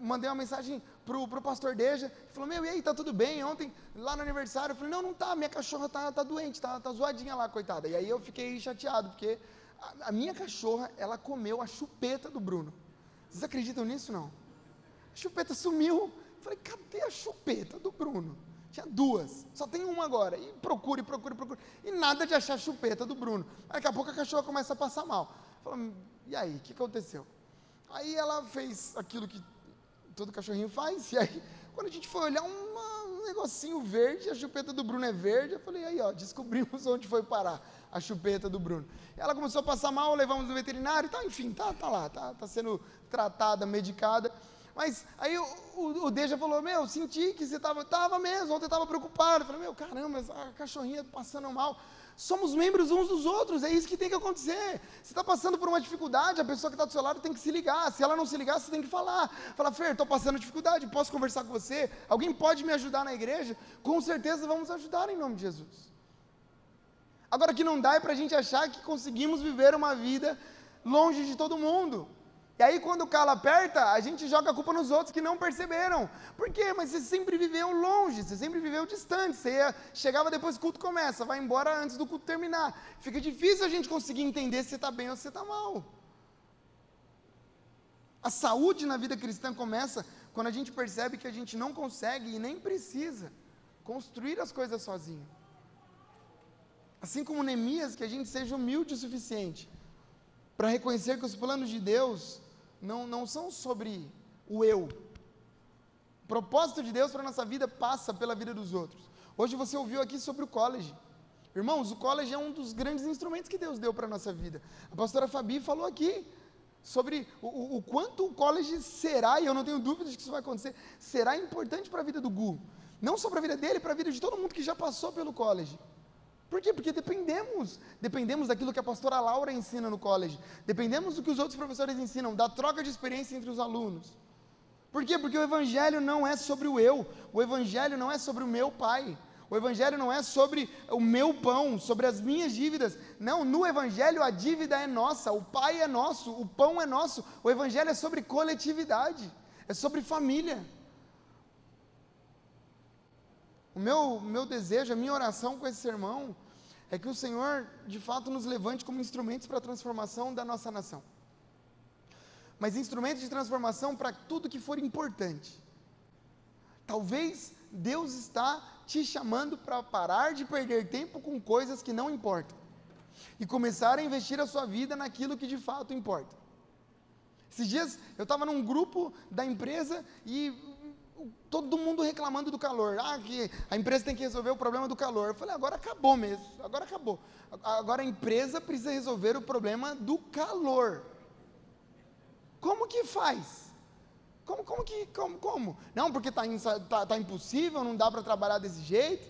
mandei uma mensagem para o pastor Deja, ele falou: Meu, e aí, está tudo bem? Ontem, lá no aniversário, eu falei: Não, não tá, minha cachorra está tá doente, está tá zoadinha lá, coitada. E aí eu fiquei chateado, porque a, a minha cachorra, ela comeu a chupeta do Bruno. Vocês acreditam nisso não? A chupeta sumiu. Falei, cadê a chupeta do Bruno? Tinha duas, só tem uma agora. E procure, procure, procure. E nada de achar a chupeta do Bruno. Daqui a pouco a cachorra começa a passar mal. Falei, e aí, o que aconteceu? Aí ela fez aquilo que todo cachorrinho faz. E aí, quando a gente foi olhar uma, um negocinho verde, a chupeta do Bruno é verde, eu falei, aí ó, descobrimos <laughs> onde foi parar a chupeta do Bruno. Ela começou a passar mal, levamos no veterinário tá, enfim, tá, tá lá, tá, tá sendo tratada, medicada. Mas aí o, o, o Deja falou, meu, senti que você estava, estava mesmo, ontem estava preocupado. Eu falei, meu, caramba, a cachorrinha passando mal. Somos membros uns dos outros, é isso que tem que acontecer. Você está passando por uma dificuldade, a pessoa que está do seu lado tem que se ligar. Se ela não se ligar, você tem que falar. Fala, Fer, estou passando dificuldade, posso conversar com você? Alguém pode me ajudar na igreja? Com certeza vamos ajudar em nome de Jesus. Agora, que não dá é para a gente achar que conseguimos viver uma vida longe de todo mundo. E aí, quando o calo aperta, a gente joga a culpa nos outros que não perceberam. Por quê? Mas você sempre viveu longe, você sempre viveu distante. Você ia, chegava depois que o culto começa, vai embora antes do culto terminar. Fica difícil a gente conseguir entender se você está bem ou se você está mal. A saúde na vida cristã começa quando a gente percebe que a gente não consegue e nem precisa construir as coisas sozinho. Assim como Neemias, que a gente seja humilde o suficiente para reconhecer que os planos de Deus não, não são sobre o eu. O propósito de Deus para a nossa vida passa pela vida dos outros. Hoje você ouviu aqui sobre o college. Irmãos, o college é um dos grandes instrumentos que Deus deu para a nossa vida. A pastora Fabi falou aqui sobre o, o, quanto o college será, e eu não tenho dúvidas de que isso vai acontecer, será importante para a vida do Gu. Não só para a vida dele, para a vida de todo mundo que já passou pelo college. Por quê? Porque dependemos, dependemos daquilo que a pastora Laura ensina no college, dependemos do que os outros professores ensinam, da troca de experiência entre os alunos. Por quê? Porque o evangelho não é sobre o eu, o evangelho não é sobre o meu pai, o evangelho não é sobre o meu pão, sobre as minhas dívidas. Não, no evangelho a dívida é nossa, o pai é nosso, o pão é nosso. O evangelho é sobre coletividade, é sobre família. O meu, meu desejo, a minha oração com esse sermão é que o Senhor, de fato, nos levante como instrumentos para a transformação da nossa nação. Mas instrumentos de transformação para tudo que for importante. Talvez Deus está te chamando para parar de perder tempo com coisas que não importam e começar a investir a sua vida naquilo que de fato importa. Esses dias eu estava num grupo da empresa e todo mundo reclamando do calor. Ah, que a empresa tem que resolver o problema do calor. Eu falei, agora acabou mesmo, agora acabou. Agora a empresa precisa resolver o problema do calor. Como que faz? Como, como que, como, como? Não, porque está tá, tá impossível, não dá para trabalhar desse jeito.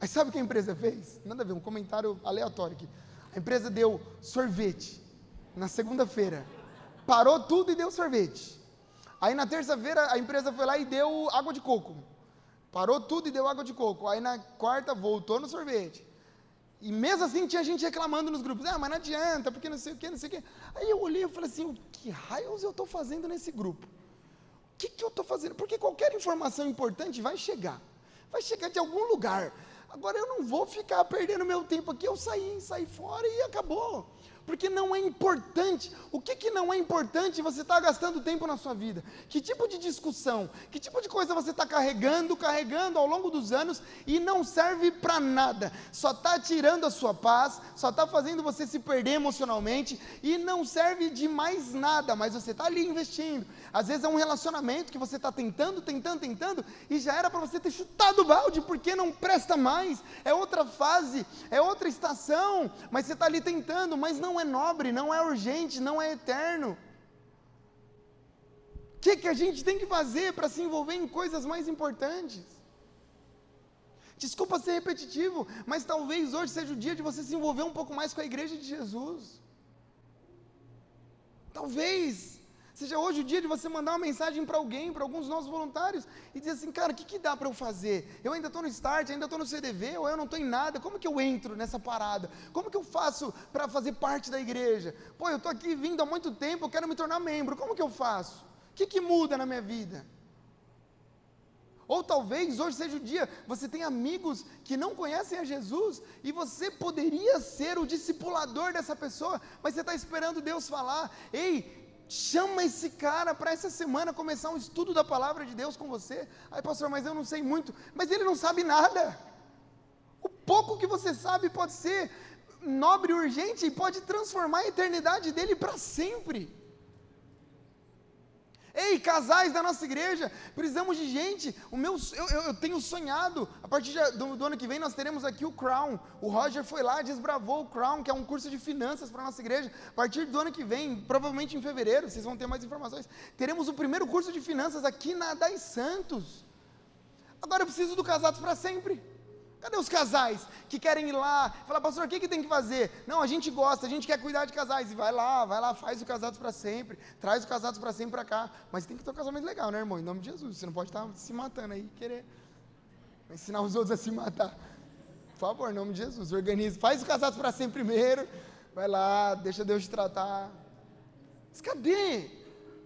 Aí sabe o que a empresa fez? Nada a ver, um comentário aleatório aqui. A empresa deu sorvete na segunda-feira. Parou tudo e deu sorvete. Aí na terça-feira a empresa foi lá e deu água de coco. Parou tudo e deu água de coco. Aí na quarta voltou no sorvete. E mesmo assim tinha gente reclamando nos grupos, ah, mas não adianta, porque não sei o que, não sei o que. Aí eu olhei e falei assim, o que raios eu estou fazendo nesse grupo? O que, que eu estou fazendo? Porque qualquer informação importante vai chegar. Vai chegar de algum lugar. Agora eu não vou ficar perdendo meu tempo aqui, eu saí, saí fora e acabou porque não é importante. O que, que não é importante você está gastando tempo na sua vida? Que tipo de discussão, que tipo de coisa você está carregando, carregando ao longo dos anos e não serve para nada, só está tirando a sua paz, só está fazendo você se perder emocionalmente e não serve de mais nada, mas você está ali investindo. Às vezes é um relacionamento que você está tentando, tentando, tentando e já era para você ter chutado o balde, porque não presta mais, é outra fase, é outra estação, mas você está ali tentando, mas não é nobre, não é urgente, não é eterno. O que, que a gente tem que fazer para se envolver em coisas mais importantes? Desculpa ser repetitivo, mas talvez hoje seja o dia de você se envolver um pouco mais com a igreja de Jesus. Talvez Seja hoje o dia de você mandar uma mensagem para alguém, para alguns nossos voluntários, e dizer assim, cara, o que, que dá para eu fazer? Eu ainda estou no start, ainda estou no CDV, ou eu não estou em nada, como que eu entro nessa parada? Como que eu faço para fazer parte da igreja? Pô, eu estou aqui vindo há muito tempo, eu quero me tornar membro, como que eu faço? O que, que muda na minha vida? Ou talvez hoje seja o dia, você tem amigos que não conhecem a Jesus e você poderia ser o discipulador dessa pessoa, mas você está esperando Deus falar: ei, chama esse cara para essa semana começar um estudo da palavra de Deus com você. Aí, pastor, mas eu não sei muito. Mas ele não sabe nada. O pouco que você sabe pode ser nobre e urgente e pode transformar a eternidade dele para sempre. Ei, casais da nossa igreja, precisamos de gente. O meu, eu, eu tenho sonhado. A partir do, do, ano que vem nós teremos aqui o Crown. O Roger foi lá, desbravou o Crown, que é um curso de finanças para nossa igreja. A partir do ano que vem, provavelmente em fevereiro, vocês vão ter mais informações. Teremos o primeiro curso de finanças aqui na Dai Santos. Agora eu preciso do Casados para Sempre. Cadê os casais que querem ir lá? Fala, pastor, o que, que tem que fazer? Não, a gente gosta, a gente quer cuidar de casais. E vai lá, vai lá, faz o casados para sempre. Traz o casados para sempre para cá. Mas tem que ter um casamento legal, né, irmão? Em nome de Jesus. Você não pode estar se matando aí, querer ensinar os outros a se matar. Por favor, em nome de Jesus. Organize. Faz o casados para sempre primeiro. Vai lá, deixa Deus te tratar. Mas cadê?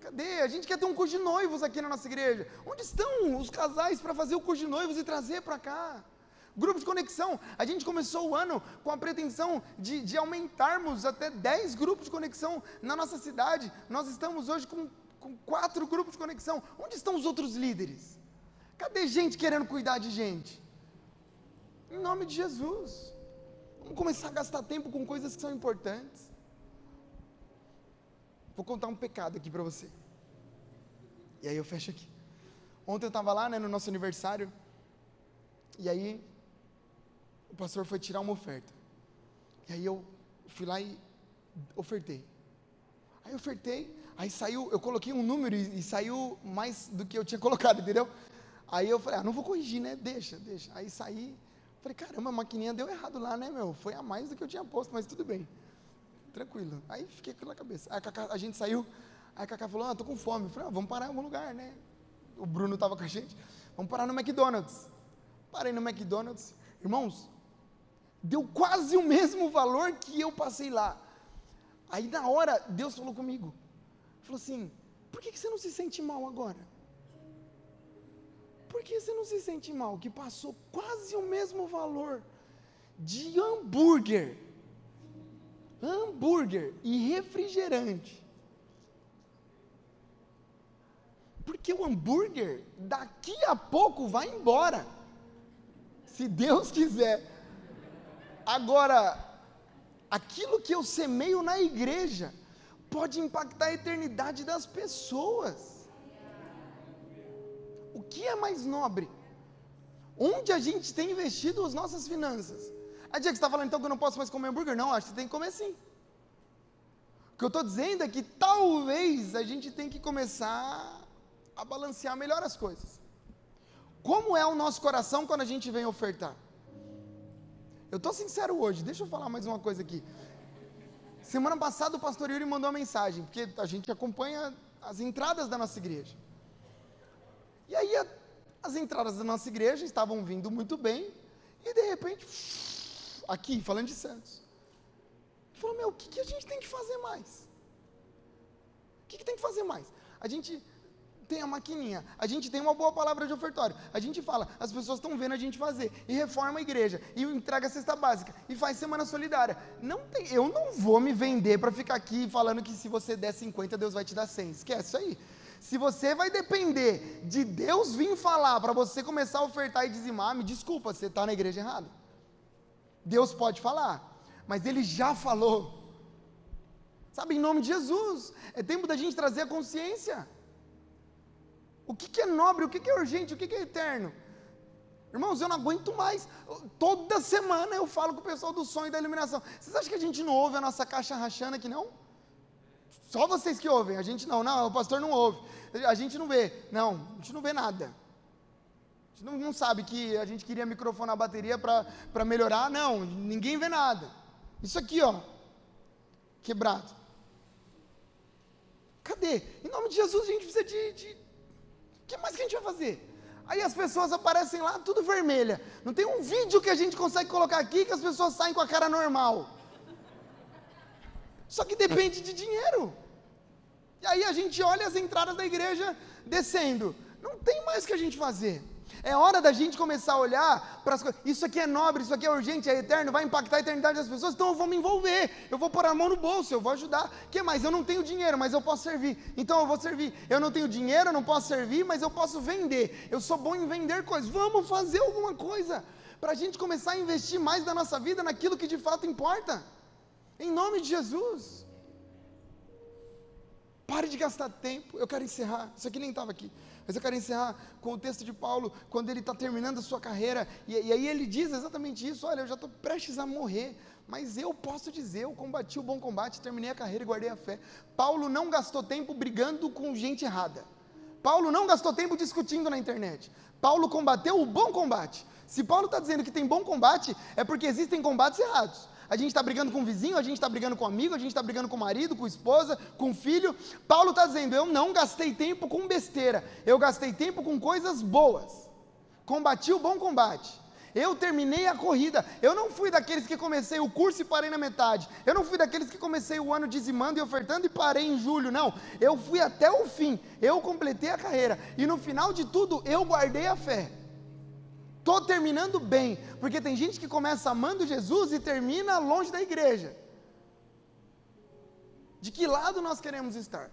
Cadê? A gente quer ter um curso de noivos aqui na nossa igreja. Onde estão os casais para fazer o curso de noivos e trazer para cá? Grupo de conexão. A gente começou o ano com a pretensão de, de aumentarmos até 10 grupos de conexão na nossa cidade. Nós estamos hoje com, com quatro grupos de conexão. Onde estão os outros líderes? Cadê gente querendo cuidar de gente? Em nome de Jesus. Vamos começar a gastar tempo com coisas que são importantes. Vou contar um pecado aqui para você. E aí eu fecho aqui. Ontem eu estava lá né, no nosso aniversário. E aí o pastor foi tirar uma oferta. E aí eu fui lá e ofertei. Aí ofertei, aí saiu, eu coloquei um número e, e, saiu mais do que eu tinha <laughs> colocado, entendeu? Aí eu falei, ah, não vou corrigir, né? Deixa, deixa. Aí saí, falei, caramba, a maquininha deu errado lá, né, meu? Foi a mais do que eu tinha posto, mas tudo bem. Tranquilo. Aí fiquei com na cabeça. Aí a, Cacá, a gente saiu, aí a Cacá falou, ah, tô com fome. Eu falei, ah, vamos parar em algum lugar, né? O Bruno estava com a gente. Vamos parar no McDonald's. Parei no McDonald's. Irmãos, deu quase o mesmo valor que eu passei lá. Aí na hora, Deus falou comigo, falou assim, por que, você não se sente mal agora? Por que você não se sente mal? Que passou quase o mesmo valor de hambúrguer, hambúrguer e refrigerante. Porque o hambúrguer daqui a pouco vai embora. Se Deus quiser. Agora, aquilo que eu semeio na igreja pode impactar a eternidade das pessoas. O que é mais nobre? Onde a gente tem investido as nossas finanças? A dia que você está falando então que eu não posso mais comer hambúrguer? Não, acho que você tem que comer sim. O que eu estou dizendo é que talvez a gente tem que começar a balancear melhor as coisas. Como é o nosso coração quando a gente vem ofertar? Eu estou sincero hoje, deixa eu falar mais uma coisa aqui. Semana passada o pastor Yuri mandou uma mensagem, porque a gente acompanha as entradas da nossa igreja. E aí a, as entradas da nossa igreja estavam vindo muito bem, e de repente, aqui, falando de Santos, falou, meu, o que, que a gente tem que fazer mais? O que, que tem que fazer mais? A gente tem a maquininha, a gente tem uma boa palavra de ofertório, a gente fala, as pessoas estão vendo a gente fazer, e reforma a igreja, e entrega a cesta básica, e faz semana solidária. Não tem, eu não vou me vender para ficar aqui falando que se você der 50, Deus vai te dar 100. Esquece isso aí. Se você vai depender de Deus vir falar para você começar a ofertar e dizimar, me desculpa, você está na igreja errada. Deus pode falar, mas Ele já falou. Sabe, em nome de Jesus, é tempo da gente trazer a consciência. O que, que é nobre, o que, que é urgente, o que, que é eterno? Irmãos, eu não aguento mais. Toda semana eu falo com o pessoal do sonho e da iluminação. Vocês acham que a gente não ouve a nossa caixa rachando aqui, não? Só vocês que ouvem, a gente não. Não, o pastor não ouve. A gente não vê. Não, a gente não vê nada. A gente não, não sabe que a gente queria microfonar a bateria para melhorar. Não, ninguém vê nada. Isso aqui, ó. Quebrado. Cadê? Em nome de Jesus, a gente precisa de, de que mais que a gente vai fazer? Aí as pessoas aparecem lá, tudo vermelha. Não tem um vídeo que a gente consegue colocar aqui que as pessoas saem com a cara normal. Só que depende de dinheiro. E aí a gente olha as entradas da igreja descendo. Não tem mais que a gente fazer. É hora da gente começar a olhar para as coisas. Isso aqui é nobre, isso aqui é urgente, é eterno, vai impactar a eternidade das pessoas, então eu vou me envolver, eu vou pôr a mão no bolso, eu vou ajudar. Que mais? Eu não tenho dinheiro, mas eu posso servir, então eu vou servir. Eu não tenho dinheiro, eu não posso servir, mas eu posso vender. Eu sou bom em vender coisas. Vamos fazer alguma coisa para a gente começar a investir mais da nossa vida naquilo que de fato importa. Em nome de Jesus. Pare de gastar tempo. Eu quero encerrar. Isso aqui nem estava aqui. Mas eu quero encerrar com o texto de Paulo, quando ele está terminando a sua carreira, e, e, aí ele diz exatamente isso: olha, eu já estou prestes a morrer, mas eu posso dizer, eu combati o bom combate, terminei a carreira e guardei a fé. Paulo não gastou tempo brigando com gente errada. Paulo não gastou tempo discutindo na internet. Paulo combateu o bom combate. Se Paulo está dizendo que tem bom combate, é porque existem combates errados a gente está brigando com o vizinho, a gente está brigando com o amigo, a gente está brigando com o marido, com a esposa, com o filho. Paulo está dizendo: eu não gastei tempo com besteira, eu gastei tempo com coisas boas. Combati o bom combate. Eu terminei a corrida. Eu não fui daqueles que comecei o curso e parei na metade. Eu não fui daqueles que comecei o ano dizimando e ofertando e parei em julho. Não. Eu fui até o fim. Eu completei a carreira. E no final de tudo, eu guardei a fé. Estou terminando bem, porque tem gente que começa amando Jesus e termina longe da igreja. De que lado nós queremos estar?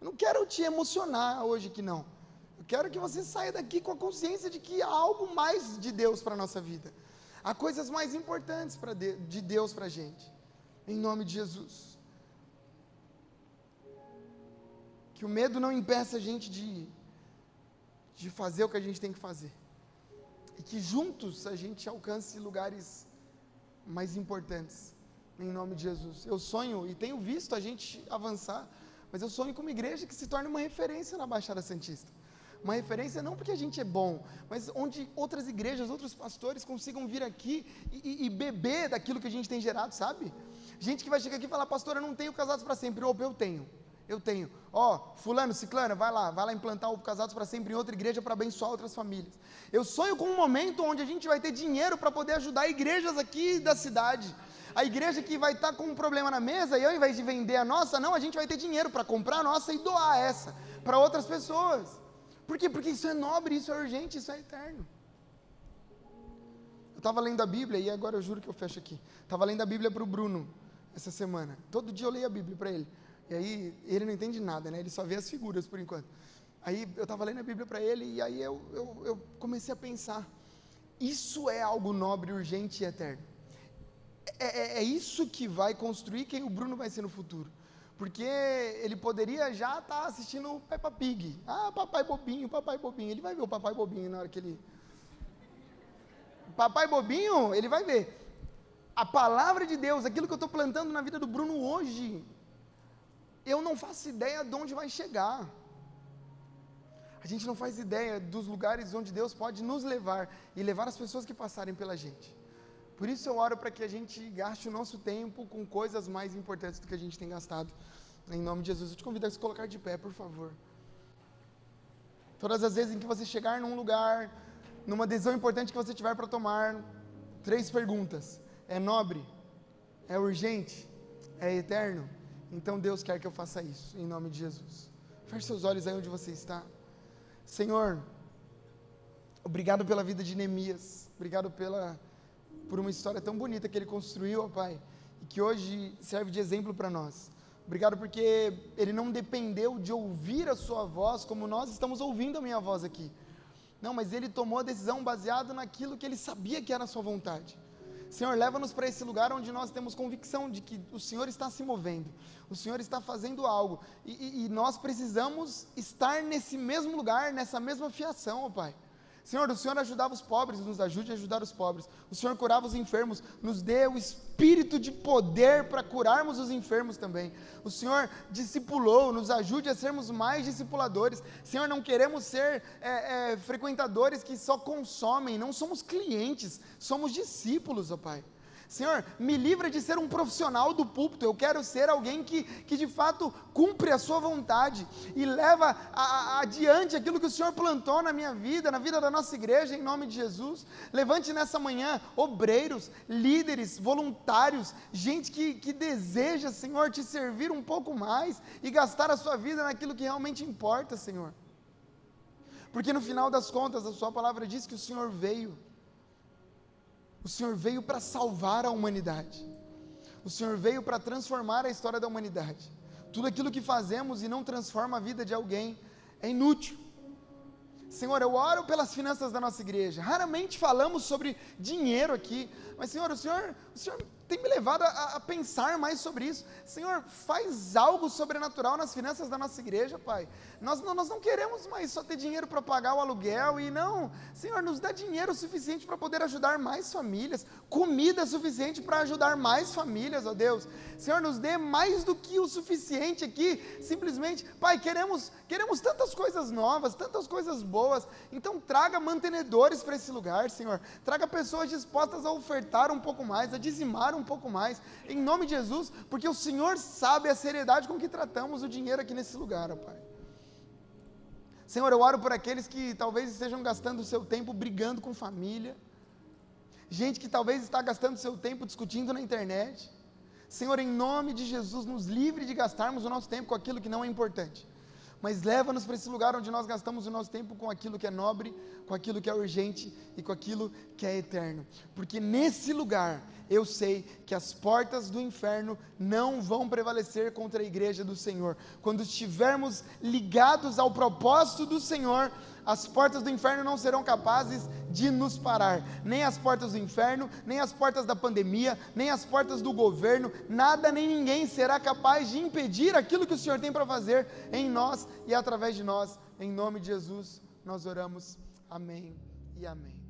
Eu não quero te emocionar hoje que não. Eu quero que você saia daqui com a consciência de que há algo mais de Deus para a nossa vida. Há coisas mais importantes de, de Deus para a gente. Em nome de Jesus. Que o medo não impeça a gente de, de fazer o que a gente tem que fazer e que juntos a gente alcance lugares mais importantes, em nome de Jesus. Eu sonho e tenho visto a gente avançar, mas eu sonho com uma igreja que se torne uma referência na Baixada Santista. Uma referência não porque a gente é bom, mas onde outras igrejas, outros pastores consigam vir aqui e, e, e beber daquilo que a gente tem gerado, sabe? Gente que vai chegar aqui e falar, pastor, eu não tenho casados para sempre, ou eu tenho eu tenho. Ó, fulano, ciclana, vai lá, vai lá implantar o Casados para Sempre em outra igreja para abençoar outras famílias. Eu sonho com um momento onde a gente vai ter dinheiro para poder ajudar igrejas aqui da cidade. A igreja que vai estar tá com um problema na mesa e ao invés de vender a nossa, não, a gente vai ter dinheiro para comprar a nossa e doar essa para outras pessoas. Por quê? Porque isso é nobre, isso é urgente, isso é eterno. Eu estava lendo a Bíblia e agora eu juro que eu fecho aqui. Estava lendo a Bíblia para o Bruno essa semana. Todo dia eu leio a Bíblia para ele E aí ele não entende nada, né? Ele só vê as figuras por enquanto. Aí eu estava lendo a Bíblia para ele e aí eu, eu, eu comecei a pensar: isso é algo nobre, urgente e eterno. É, é, é, isso que vai construir quem o Bruno vai ser no futuro. Porque ele poderia já estar tá assistindo o Peppa Pig. Ah, papai bobinho, papai bobinho. Ele vai ver o papai bobinho na hora que ele. Papai bobinho, ele vai ver. A palavra de Deus, aquilo que eu estou plantando na vida do Bruno hoje, eu não faço ideia de onde vai chegar. A gente não faz ideia dos lugares onde Deus pode nos levar e levar as pessoas que passarem pela gente. Por isso eu oro para que a gente gaste o nosso tempo com coisas mais importantes do que a gente tem gastado. Em nome de Jesus, eu te convido a se colocar de pé, por favor. Todas as vezes em que você chegar num lugar, numa decisão importante que você tiver para tomar, três perguntas: é nobre? É urgente? É eterno? Então Deus quer que eu faça isso, em nome de Jesus. Feche seus olhos aí onde você está. Senhor, obrigado pela vida de Neemias, obrigado pela por uma história tão bonita que ele construiu, ó Pai, e que hoje serve de exemplo para nós. Obrigado porque ele não dependeu de ouvir a sua voz como nós estamos ouvindo a minha voz aqui. Não, mas ele tomou a decisão baseado naquilo que ele sabia que era a sua vontade. Senhor, leva-nos para esse lugar onde nós temos convicção de que o Senhor está se movendo, o Senhor está fazendo algo, e, e, e nós precisamos estar nesse mesmo lugar, nessa mesma fiação, ó Pai. Senhor, o Senhor ajudava os pobres, nos ajude a ajudar os pobres. O Senhor curava os enfermos, nos dê o espírito de poder para curarmos os enfermos também. O Senhor discipulou, nos ajude a sermos mais discipuladores. Senhor, não queremos ser é, é, frequentadores que só consomem, não somos clientes, somos discípulos, ó Pai. Senhor, me livra de ser um profissional do púlpito, eu quero ser alguém que, que de fato cumpre a Sua vontade e leva a, a, adiante aquilo que o Senhor plantou na minha vida, na vida da nossa igreja, em nome de Jesus. Levante nessa manhã obreiros, líderes, voluntários, gente que, que deseja, Senhor, te servir um pouco mais e gastar a sua vida naquilo que realmente importa, Senhor. Porque no final das contas, a Sua palavra diz que o Senhor veio o Senhor veio para salvar a humanidade. O Senhor veio para transformar a história da humanidade. Tudo aquilo que fazemos e não transforma a vida de alguém é inútil. Senhor, eu oro pelas finanças da nossa igreja. Raramente falamos sobre dinheiro aqui, mas Senhor, o Senhor, o Senhor tem me levado a, a, pensar mais sobre isso. Senhor, faz algo sobrenatural nas finanças da nossa igreja, Pai. Nós, nós não queremos mais só ter dinheiro para pagar o aluguel e não. Senhor, nos dá dinheiro suficiente para poder ajudar mais famílias, comida suficiente para ajudar mais famílias, ó Deus. Senhor, nos dê mais do que o suficiente aqui, simplesmente. Pai, queremos, queremos tantas coisas novas, tantas coisas boas. Então, traga mantenedores para esse lugar, Senhor. Traga pessoas dispostas a ofertar um pouco mais, a dizimar um um pouco mais, em nome de Jesus, porque o Senhor sabe a seriedade com que tratamos o dinheiro aqui nesse lugar, ó Pai. Senhor, eu oro por aqueles que talvez estejam gastando o seu tempo brigando com família, gente que talvez está gastando seu tempo discutindo na internet. Senhor, em nome de Jesus, nos livre de gastarmos o nosso tempo com aquilo que não é importante mas leva-nos para esse lugar onde nós gastamos o nosso tempo com aquilo que é nobre, com aquilo que é urgente e com aquilo que é eterno. Porque nesse lugar eu sei que as portas do inferno não vão prevalecer contra a igreja do Senhor. Quando estivermos ligados ao propósito do Senhor, as portas do inferno não serão capazes de nos parar. Nem as portas do inferno, nem as portas da pandemia, nem as portas do governo, nada nem ninguém será capaz de impedir aquilo que o Senhor tem para fazer em nós e através de nós. Em nome de Jesus, nós oramos. Amém e amém.